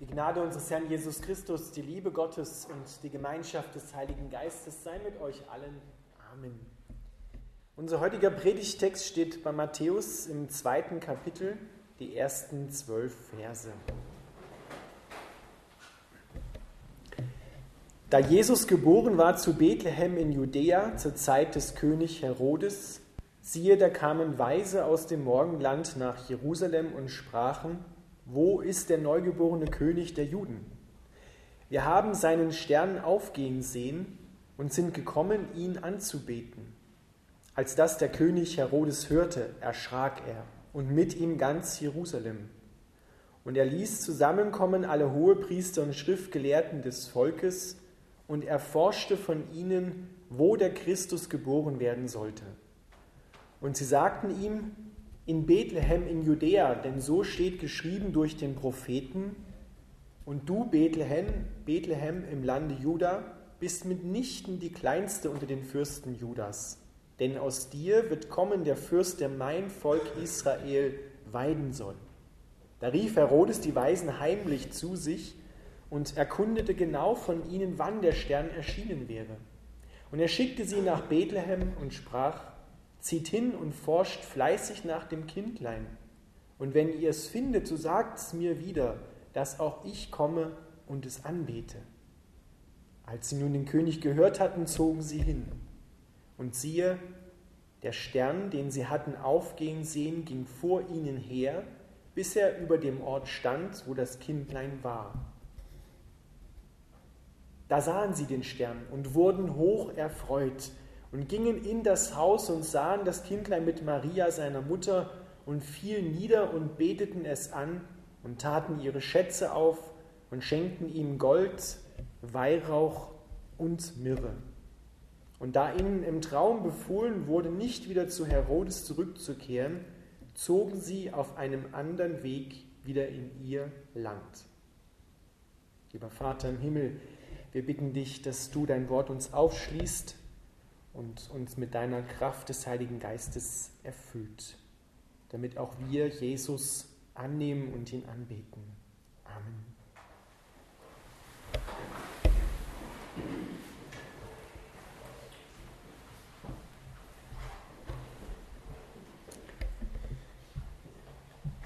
Die Gnade unseres Herrn Jesus Christus, die Liebe Gottes und die Gemeinschaft des Heiligen Geistes sei mit euch allen. Amen. Unser heutiger Predigtext steht bei Matthäus im zweiten Kapitel, die ersten zwölf Verse. Da Jesus geboren war zu Bethlehem in Judäa zur Zeit des König Herodes, siehe, da kamen Weise aus dem Morgenland nach Jerusalem und sprachen, wo ist der neugeborene König der Juden? Wir haben seinen Stern aufgehen sehen und sind gekommen, ihn anzubeten. Als das der König Herodes hörte, erschrak er und mit ihm ganz Jerusalem. Und er ließ zusammenkommen alle Hohepriester und Schriftgelehrten des Volkes und erforschte von ihnen, wo der Christus geboren werden sollte. Und sie sagten ihm, in Bethlehem in Judäa, denn so steht geschrieben durch den Propheten, und du, Bethlehem, Bethlehem im Lande Juda, bist mitnichten die kleinste unter den Fürsten Judas. Denn aus dir wird kommen der Fürst, der mein Volk Israel weiden soll. Da rief Herodes die Weisen heimlich zu sich und erkundete genau von ihnen, wann der Stern erschienen wäre. Und er schickte sie nach Bethlehem und sprach, Zieht hin und forscht fleißig nach dem Kindlein. Und wenn ihr es findet, so sagt es mir wieder, dass auch ich komme und es anbete. Als sie nun den König gehört hatten, zogen sie hin. Und siehe, der Stern, den sie hatten aufgehen sehen, ging vor ihnen her, bis er über dem Ort stand, wo das Kindlein war. Da sahen sie den Stern und wurden hoch erfreut und gingen in das Haus und sahen das Kindlein mit Maria, seiner Mutter, und fielen nieder und beteten es an und taten ihre Schätze auf und schenkten ihm Gold, Weihrauch und Myrrhe. Und da ihnen im Traum befohlen wurde, nicht wieder zu Herodes zurückzukehren, zogen sie auf einem anderen Weg wieder in ihr Land. Lieber Vater im Himmel, wir bitten dich, dass du dein Wort uns aufschließt und uns mit deiner Kraft des Heiligen Geistes erfüllt, damit auch wir Jesus annehmen und ihn anbeten. Amen.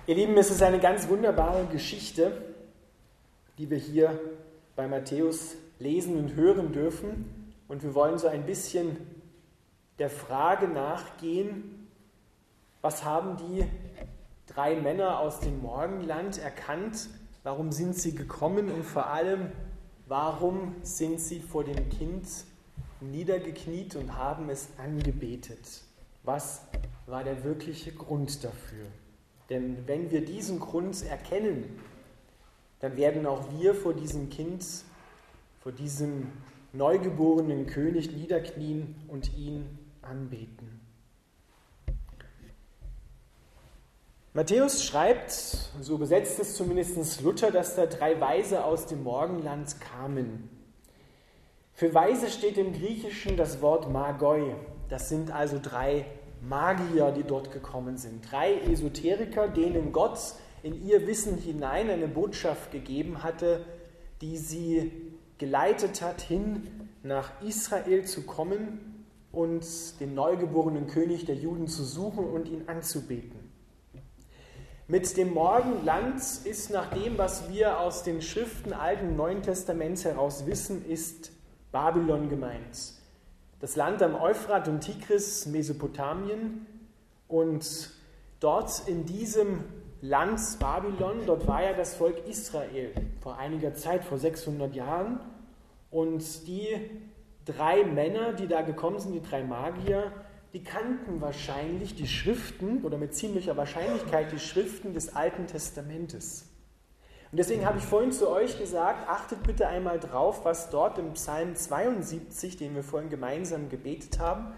Ihr Lieben, es ist eine ganz wunderbare Geschichte, die wir hier bei Matthäus lesen und hören dürfen. Und wir wollen so ein bisschen der Frage nachgehen, was haben die drei Männer aus dem Morgenland erkannt, warum sind sie gekommen und vor allem, warum sind sie vor dem Kind niedergekniet und haben es angebetet. Was war der wirkliche Grund dafür? Denn wenn wir diesen Grund erkennen, dann werden auch wir vor diesem Kind, vor diesem neugeborenen König niederknien und ihn anbeten. Matthäus schreibt, so übersetzt es zumindest Luther, dass da drei Weise aus dem Morgenland kamen. Für Weise steht im Griechischen das Wort Magoi. Das sind also drei Magier, die dort gekommen sind. Drei Esoteriker, denen Gott in ihr Wissen hinein eine Botschaft gegeben hatte, die sie geleitet hat, hin nach Israel zu kommen und den neugeborenen König der Juden zu suchen und ihn anzubeten. Mit dem Morgenland ist nach dem, was wir aus den Schriften Alten und Neuen Testaments heraus wissen, ist Babylon gemeint. Das Land am Euphrat und Tigris, Mesopotamien. Und dort in diesem Land Babylon, dort war ja das Volk Israel vor einiger Zeit, vor 600 Jahren. Und die drei Männer, die da gekommen sind, die drei Magier, die kannten wahrscheinlich die Schriften oder mit ziemlicher Wahrscheinlichkeit die Schriften des Alten Testamentes. Und deswegen habe ich vorhin zu euch gesagt, achtet bitte einmal drauf, was dort im Psalm 72, den wir vorhin gemeinsam gebetet haben,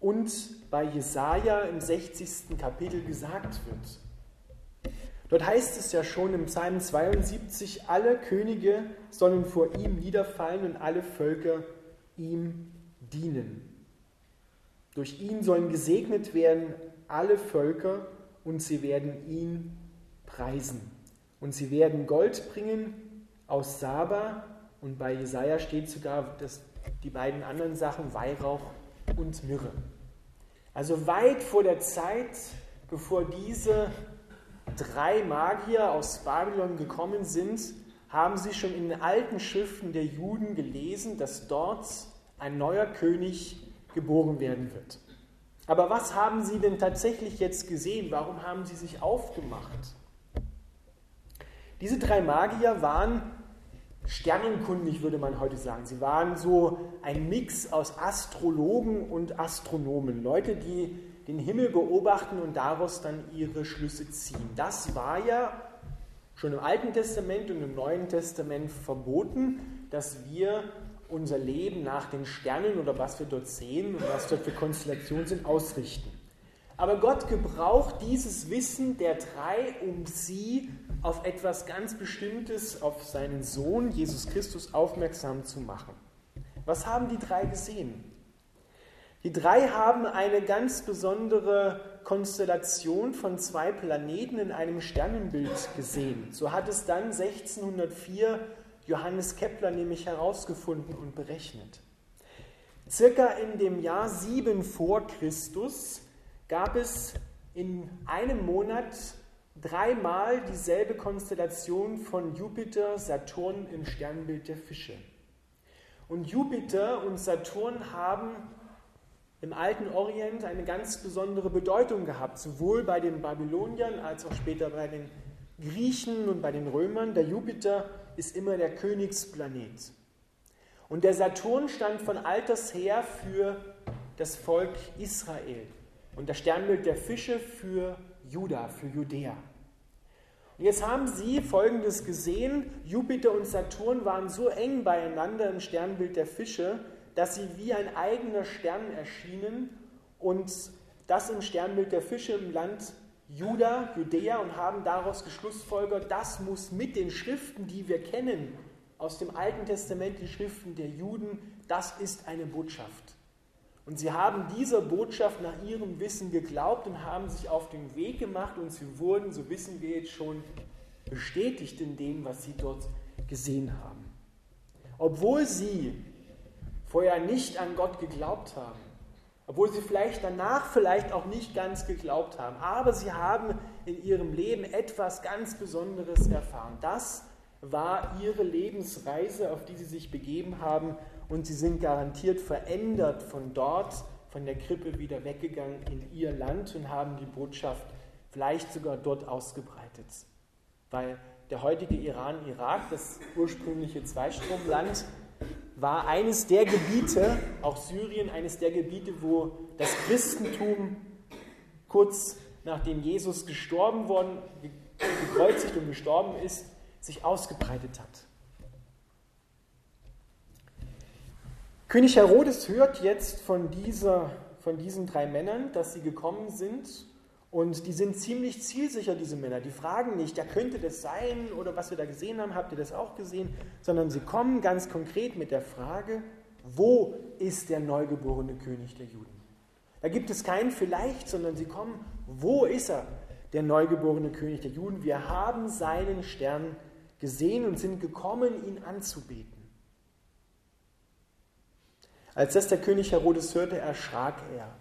und bei Jesaja im 60. Kapitel gesagt wird. Dort heißt es ja schon im Psalm 72, alle Könige sollen vor ihm niederfallen und alle Völker ihm dienen. Durch ihn sollen gesegnet werden alle Völker und sie werden ihn preisen. Und sie werden Gold bringen aus Saba und bei Jesaja steht sogar, dass die beiden anderen Sachen Weihrauch und Myrrhe. Also weit vor der Zeit, bevor diese drei Magier aus Babylon gekommen sind, haben sie schon in den alten Schriften der Juden gelesen, dass dort ein neuer König geboren werden wird. Aber was haben sie denn tatsächlich jetzt gesehen? Warum haben sie sich aufgemacht? Diese drei Magier waren sternenkundig, würde man heute sagen. Sie waren so ein Mix aus Astrologen und Astronomen, Leute, die den Himmel beobachten und daraus dann ihre Schlüsse ziehen. Das war ja schon im Alten Testament und im Neuen Testament verboten, dass wir unser Leben nach den Sternen oder was wir dort sehen und was dort für Konstellationen sind, ausrichten. Aber Gott gebraucht dieses Wissen der drei, um sie auf etwas ganz Bestimmtes, auf seinen Sohn Jesus Christus aufmerksam zu machen. Was haben die drei gesehen? Die drei haben eine ganz besondere Konstellation von zwei Planeten in einem Sternenbild gesehen. So hat es dann 1604 Johannes Kepler nämlich herausgefunden und berechnet. Circa in dem Jahr 7 vor Christus gab es in einem Monat dreimal dieselbe Konstellation von Jupiter, Saturn im Sternbild der Fische. Und Jupiter und Saturn haben im alten Orient eine ganz besondere Bedeutung gehabt, sowohl bei den Babyloniern als auch später bei den Griechen und bei den Römern. Der Jupiter ist immer der Königsplanet. Und der Saturn stand von alters her für das Volk Israel und das Sternbild der Fische für Juda, für Judäa. Und jetzt haben sie Folgendes gesehen. Jupiter und Saturn waren so eng beieinander im Sternbild der Fische, dass sie wie ein eigener Stern erschienen und das im Sternbild der Fische im Land Juda, Judäa und haben daraus geschlussfolgert, das muss mit den Schriften, die wir kennen, aus dem Alten Testament, die Schriften der Juden, das ist eine Botschaft. Und sie haben dieser Botschaft nach ihrem Wissen geglaubt und haben sich auf den Weg gemacht und sie wurden, so wissen wir jetzt schon, bestätigt in dem, was sie dort gesehen haben. Obwohl sie vorher nicht an Gott geglaubt haben, obwohl sie vielleicht danach vielleicht auch nicht ganz geglaubt haben, aber sie haben in ihrem Leben etwas ganz Besonderes erfahren. Das war ihre Lebensreise, auf die sie sich begeben haben und sie sind garantiert verändert von dort, von der Krippe wieder weggegangen in ihr Land und haben die Botschaft vielleicht sogar dort ausgebreitet. Weil der heutige Iran-Irak, das ursprüngliche Zweistromland, war eines der Gebiete, auch Syrien, eines der Gebiete, wo das Christentum kurz nachdem Jesus gestorben worden, gekreuzigt und gestorben ist, sich ausgebreitet hat. König Herodes hört jetzt von, dieser, von diesen drei Männern, dass sie gekommen sind und die sind ziemlich zielsicher, diese Männer. Die fragen nicht, ja, könnte das sein oder was wir da gesehen haben, habt ihr das auch gesehen? Sondern sie kommen ganz konkret mit der Frage, wo ist der neugeborene König der Juden? Da gibt es kein vielleicht, sondern sie kommen, wo ist er, der neugeborene König der Juden? Wir haben seinen Stern gesehen und sind gekommen, ihn anzubeten. Als das der König Herodes hörte, erschrak er.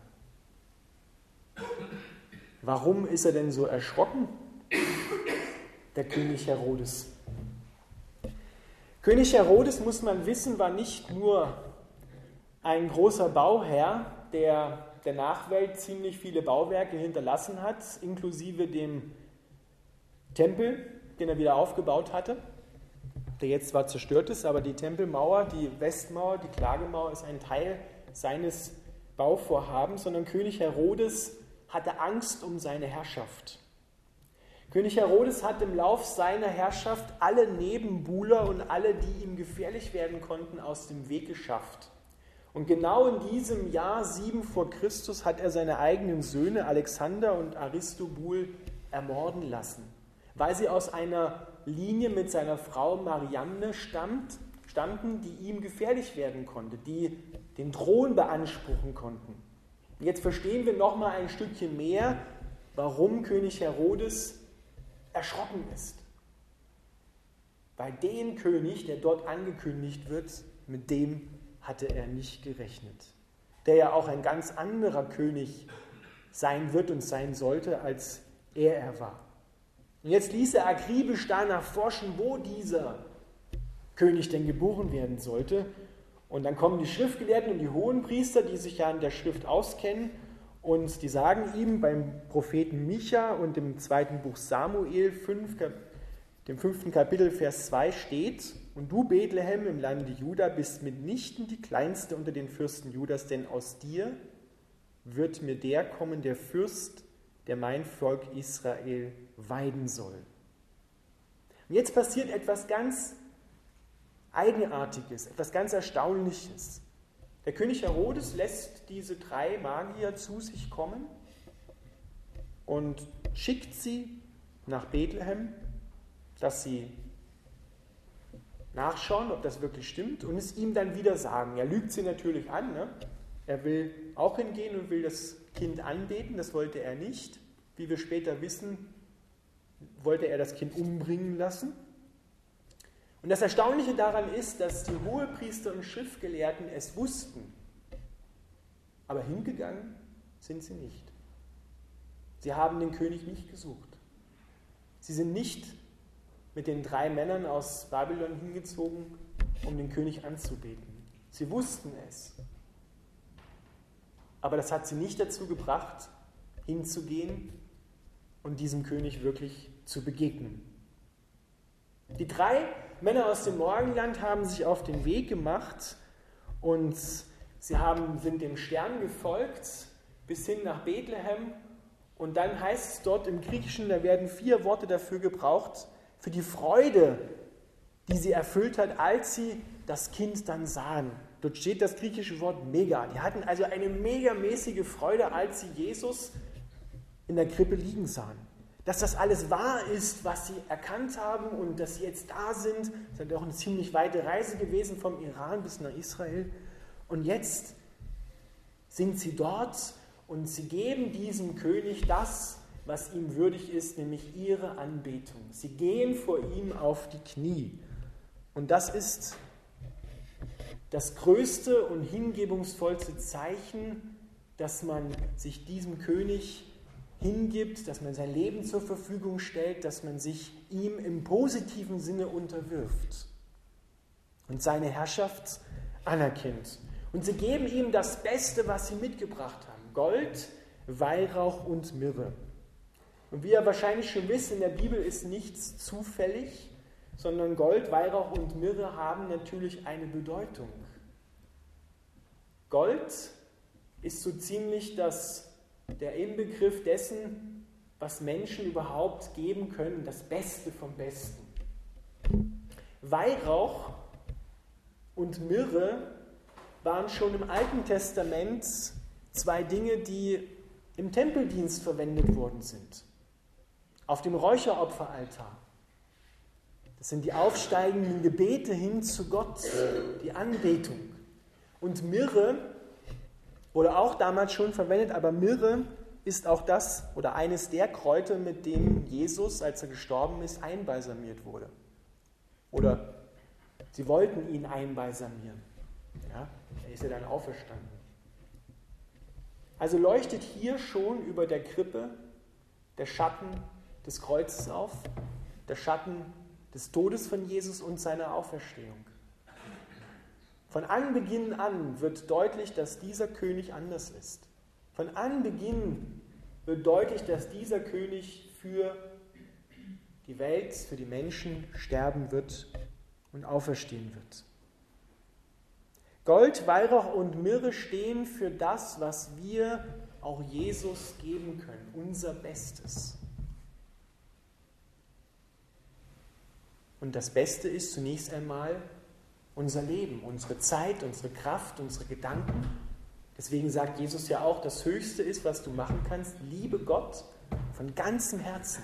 Warum ist er denn so erschrocken? Der König Herodes. König Herodes, muss man wissen, war nicht nur ein großer Bauherr, der der Nachwelt ziemlich viele Bauwerke hinterlassen hat, inklusive dem Tempel, den er wieder aufgebaut hatte der jetzt zwar zerstört ist, aber die Tempelmauer, die Westmauer, die Klagemauer ist ein Teil seines Bauvorhabens, sondern König Herodes hatte Angst um seine Herrschaft. König Herodes hat im Lauf seiner Herrschaft alle Nebenbuhler und alle, die ihm gefährlich werden konnten, aus dem Weg geschafft. Und genau in diesem Jahr 7 vor Christus hat er seine eigenen Söhne Alexander und Aristobul ermorden lassen, weil sie aus einer Linie mit seiner Frau Marianne stammt, stammten, die ihm gefährlich werden konnte, die den Thron beanspruchen konnten. Jetzt verstehen wir noch mal ein Stückchen mehr, warum König Herodes erschrocken ist. Weil den König, der dort angekündigt wird, mit dem hatte er nicht gerechnet. Der ja auch ein ganz anderer König sein wird und sein sollte, als er er war. Und jetzt ließ er akribisch danach forschen, wo dieser König denn geboren werden sollte. Und dann kommen die Schriftgelehrten und die Hohenpriester, die sich ja in der Schrift auskennen, und die sagen ihm beim Propheten Micha und im zweiten Buch Samuel, 5, dem fünften Kapitel, Vers 2 steht, und du, Bethlehem im Lande Juda, bist mitnichten die kleinste unter den Fürsten Judas, denn aus dir wird mir der kommen, der Fürst, der mein Volk Israel weiden soll. Und jetzt passiert etwas ganz Eigenartiges, etwas ganz Erstaunliches. Der König Herodes lässt diese drei Magier zu sich kommen und schickt sie nach Bethlehem, dass sie nachschauen, ob das wirklich stimmt und es ihm dann wieder sagen. Er lügt sie natürlich an. Ne? Er will auch hingehen und will das Kind anbeten, das wollte er nicht. Wie wir später wissen, wollte er das Kind umbringen lassen. Und das Erstaunliche daran ist, dass die Hohepriester und Schriftgelehrten es wussten, aber hingegangen sind sie nicht. Sie haben den König nicht gesucht. Sie sind nicht mit den drei Männern aus Babylon hingezogen, um den König anzubeten. Sie wussten es. Aber das hat sie nicht dazu gebracht, hinzugehen und diesem König wirklich zu begegnen. Die drei Männer aus dem Morgenland haben sich auf den Weg gemacht und sie haben, sind dem Stern gefolgt bis hin nach Bethlehem. Und dann heißt es dort im Griechischen, da werden vier Worte dafür gebraucht, für die Freude, die sie erfüllt hat, als sie das Kind dann sahen. Dort steht das griechische Wort mega. Die hatten also eine megamäßige Freude, als sie Jesus in der Krippe liegen sahen dass das alles wahr ist, was sie erkannt haben und dass sie jetzt da sind. Es ist auch eine ziemlich weite Reise gewesen vom Iran bis nach Israel. Und jetzt sind sie dort und sie geben diesem König das, was ihm würdig ist, nämlich ihre Anbetung. Sie gehen vor ihm auf die Knie. Und das ist das größte und hingebungsvollste Zeichen, dass man sich diesem König hingibt, dass man sein Leben zur Verfügung stellt, dass man sich ihm im positiven Sinne unterwirft und seine Herrschaft anerkennt. Und sie geben ihm das Beste, was sie mitgebracht haben. Gold, Weihrauch und Myrrhe. Und wie ihr wahrscheinlich schon wisst, in der Bibel ist nichts zufällig, sondern Gold, Weihrauch und Myrrhe haben natürlich eine Bedeutung. Gold ist so ziemlich das der Inbegriff dessen, was Menschen überhaupt geben können, das Beste vom Besten. Weihrauch und Myrrhe waren schon im Alten Testament zwei Dinge, die im Tempeldienst verwendet worden sind. Auf dem Räucheropferaltar. Das sind die aufsteigenden Gebete hin zu Gott, die Anbetung. Und Myrrhe Wurde auch damals schon verwendet, aber Myrrhe ist auch das oder eines der Kräuter, mit dem Jesus, als er gestorben ist, einbalsamiert wurde. Oder sie wollten ihn einbalsamieren. Ja, er ist ja dann auferstanden. Also leuchtet hier schon über der Krippe der Schatten des Kreuzes auf, der Schatten des Todes von Jesus und seiner Auferstehung. Von Anbeginn an wird deutlich, dass dieser König anders ist. Von Anbeginn wird deutlich, dass dieser König für die Welt, für die Menschen sterben wird und auferstehen wird. Gold, Weihrauch und Myrrhe stehen für das, was wir auch Jesus geben können, unser Bestes. Und das Beste ist zunächst einmal unser Leben, unsere Zeit, unsere Kraft, unsere Gedanken. Deswegen sagt Jesus ja auch, das Höchste ist, was du machen kannst, liebe Gott von ganzem Herzen,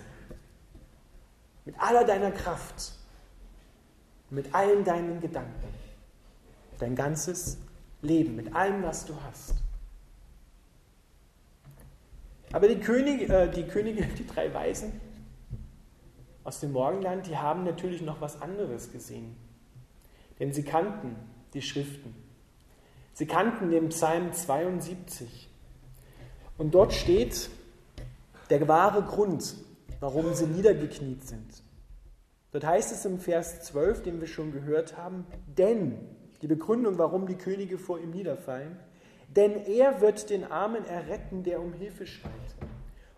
mit aller deiner Kraft, mit allen deinen Gedanken, dein ganzes Leben, mit allem, was du hast. Aber die Könige, äh, die Könige, die drei Weisen, aus dem Morgenland, die haben natürlich noch was anderes gesehen. Denn sie kannten die Schriften. Sie kannten den Psalm 72. Und dort steht der wahre Grund, warum sie niedergekniet sind. Dort heißt es im Vers 12, den wir schon gehört haben, denn, die Begründung, warum die Könige vor ihm niederfallen, denn er wird den Armen erretten, der um Hilfe schreit,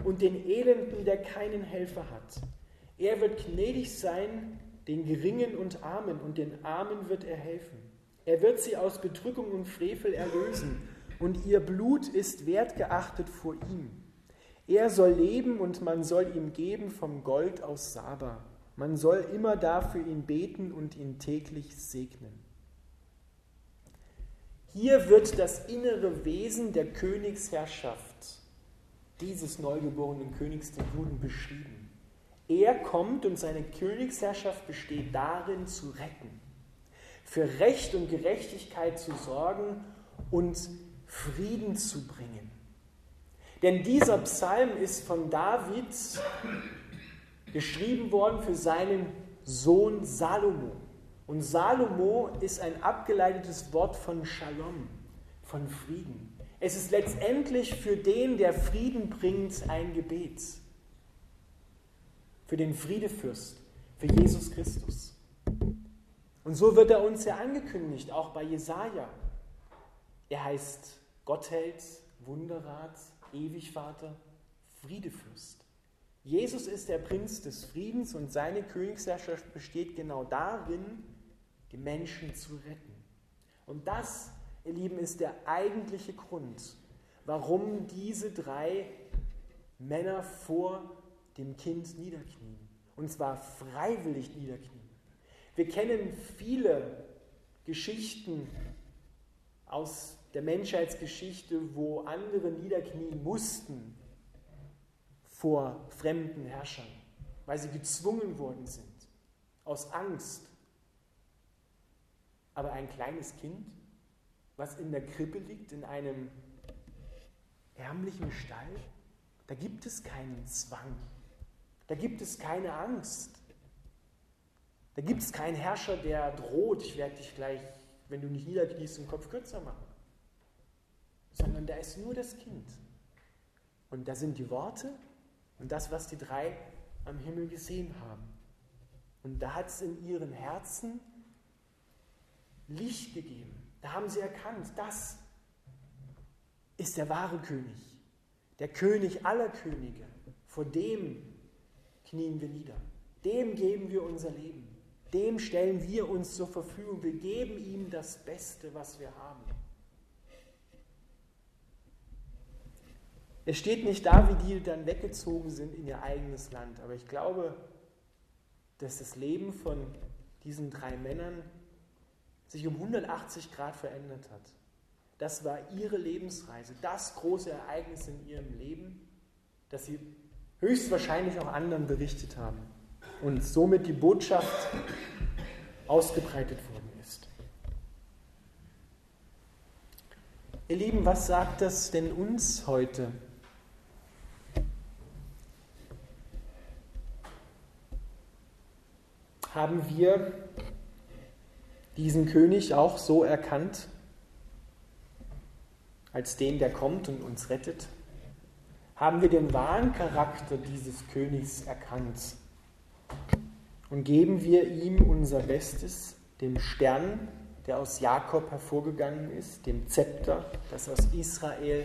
und den Elenden, der keinen Helfer hat. Er wird gnädig sein den Geringen und Armen, und den Armen wird er helfen. Er wird sie aus Bedrückung und Frevel erlösen, und ihr Blut ist wertgeachtet vor ihm. Er soll leben und man soll ihm geben vom Gold aus Saba. Man soll immer da für ihn beten und ihn täglich segnen. Hier wird das innere Wesen der Königsherrschaft dieses neugeborenen Königs der Juden beschrieben. Er kommt und seine Königsherrschaft besteht darin, zu retten, für Recht und Gerechtigkeit zu sorgen und Frieden zu bringen. Denn dieser Psalm ist von David geschrieben worden für seinen Sohn Salomo. Und Salomo ist ein abgeleitetes Wort von Shalom, von Frieden. Es ist letztendlich für den, der Frieden bringt, ein Gebet. Für den Friedefürst, für Jesus Christus. Und so wird er uns ja angekündigt, auch bei Jesaja. Er heißt Gottheld, Wunderrat, Ewigvater, Friedefürst. Jesus ist der Prinz des Friedens und seine Königsherrschaft besteht genau darin, die Menschen zu retten. Und das, ihr Lieben, ist der eigentliche Grund, warum diese drei Männer vor dem Kind niederknien. Und zwar freiwillig niederknien. Wir kennen viele Geschichten aus der Menschheitsgeschichte, wo andere niederknien mussten vor fremden Herrschern, weil sie gezwungen worden sind, aus Angst. Aber ein kleines Kind, was in der Krippe liegt, in einem ärmlichen Stall, da gibt es keinen Zwang, da gibt es keine Angst, da gibt es keinen Herrscher, der droht, ich werde dich gleich, wenn du nicht niederkniest, den Kopf kürzer machen sondern da ist nur das Kind. Und da sind die Worte und das, was die drei am Himmel gesehen haben. Und da hat es in ihren Herzen Licht gegeben. Da haben sie erkannt, das ist der wahre König, der König aller Könige. Vor dem knien wir nieder. Dem geben wir unser Leben. Dem stellen wir uns zur Verfügung. Wir geben ihm das Beste, was wir haben. Es steht nicht da, wie die dann weggezogen sind in ihr eigenes Land, aber ich glaube, dass das Leben von diesen drei Männern sich um 180 Grad verändert hat. Das war ihre Lebensreise, das große Ereignis in ihrem Leben, das sie höchstwahrscheinlich auch anderen berichtet haben und somit die Botschaft ausgebreitet worden ist. Ihr Lieben, was sagt das denn uns heute? haben wir diesen König auch so erkannt, als den, der kommt und uns rettet? Haben wir den wahren Charakter dieses Königs erkannt? Und geben wir ihm unser Bestes, dem Stern, der aus Jakob hervorgegangen ist, dem Zepter, das aus Israel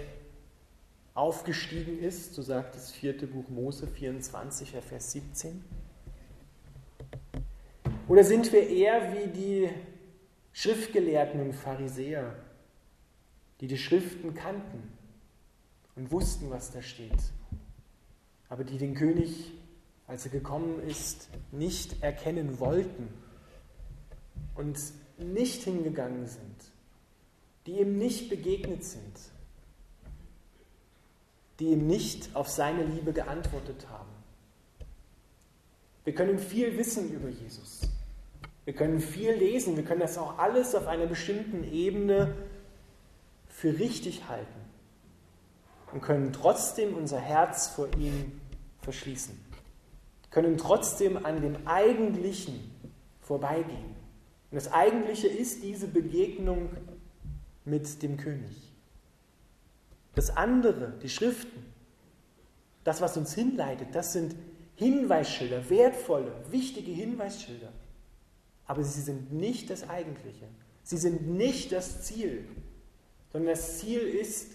aufgestiegen ist, so sagt das vierte Buch Mose 24, Vers 17? Oder sind wir eher wie die Schriftgelehrten und Pharisäer, die die Schriften kannten und wussten, was da steht, aber die den König, als er gekommen ist, nicht erkennen wollten und nicht hingegangen sind, die ihm nicht begegnet sind, die ihm nicht auf seine Liebe geantwortet haben. Wir können viel wissen über Jesus. Wir können viel lesen, wir können das auch alles auf einer bestimmten Ebene für richtig halten und können trotzdem unser Herz vor ihm verschließen, können trotzdem an dem Eigentlichen vorbeigehen. Und das Eigentliche ist diese Begegnung mit dem König. Das andere, die Schriften, das, was uns hinleitet, das sind Hinweisschilder, wertvolle, wichtige Hinweisschilder. Aber sie sind nicht das Eigentliche. Sie sind nicht das Ziel, sondern das Ziel ist,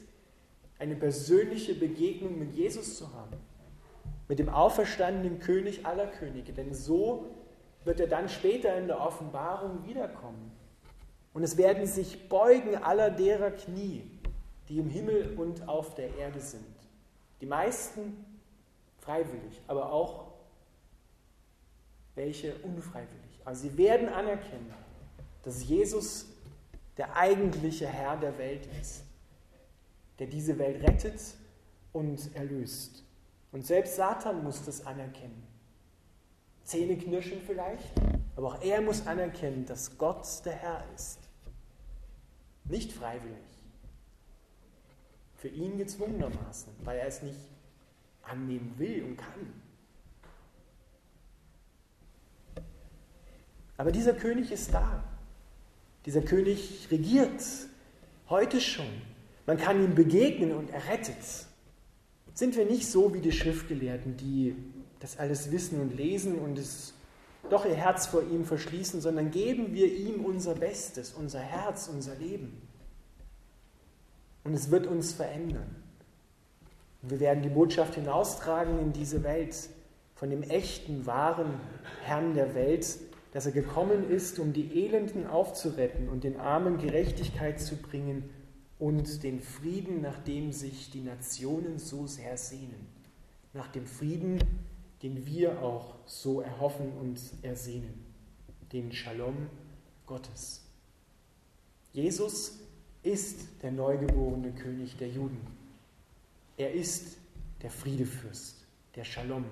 eine persönliche Begegnung mit Jesus zu haben, mit dem auferstandenen König aller Könige. Denn so wird er dann später in der Offenbarung wiederkommen. Und es werden sich beugen aller derer Knie, die im Himmel und auf der Erde sind. Die meisten freiwillig, aber auch welche unfreiwillig. Also sie werden anerkennen, dass Jesus der eigentliche Herr der Welt ist, der diese Welt rettet und erlöst. Und selbst Satan muss das anerkennen. Zähne knirschen vielleicht, aber auch er muss anerkennen, dass Gott der Herr ist. Nicht freiwillig. Für ihn gezwungenermaßen, weil er es nicht annehmen will und kann. Aber dieser König ist da. Dieser König regiert heute schon. Man kann ihm begegnen und er rettet. Sind wir nicht so wie die Schriftgelehrten, die das alles wissen und lesen und es doch ihr Herz vor ihm verschließen, sondern geben wir ihm unser Bestes, unser Herz, unser Leben. Und es wird uns verändern. Und wir werden die Botschaft hinaustragen in diese Welt von dem echten, wahren Herrn der Welt, dass er gekommen ist, um die Elenden aufzuretten und den Armen Gerechtigkeit zu bringen und den Frieden, nach dem sich die Nationen so sehr sehnen. Nach dem Frieden, den wir auch so erhoffen und ersehnen. Den Shalom Gottes. Jesus ist der neugeborene König der Juden. Er ist der Friedefürst, der Shalom.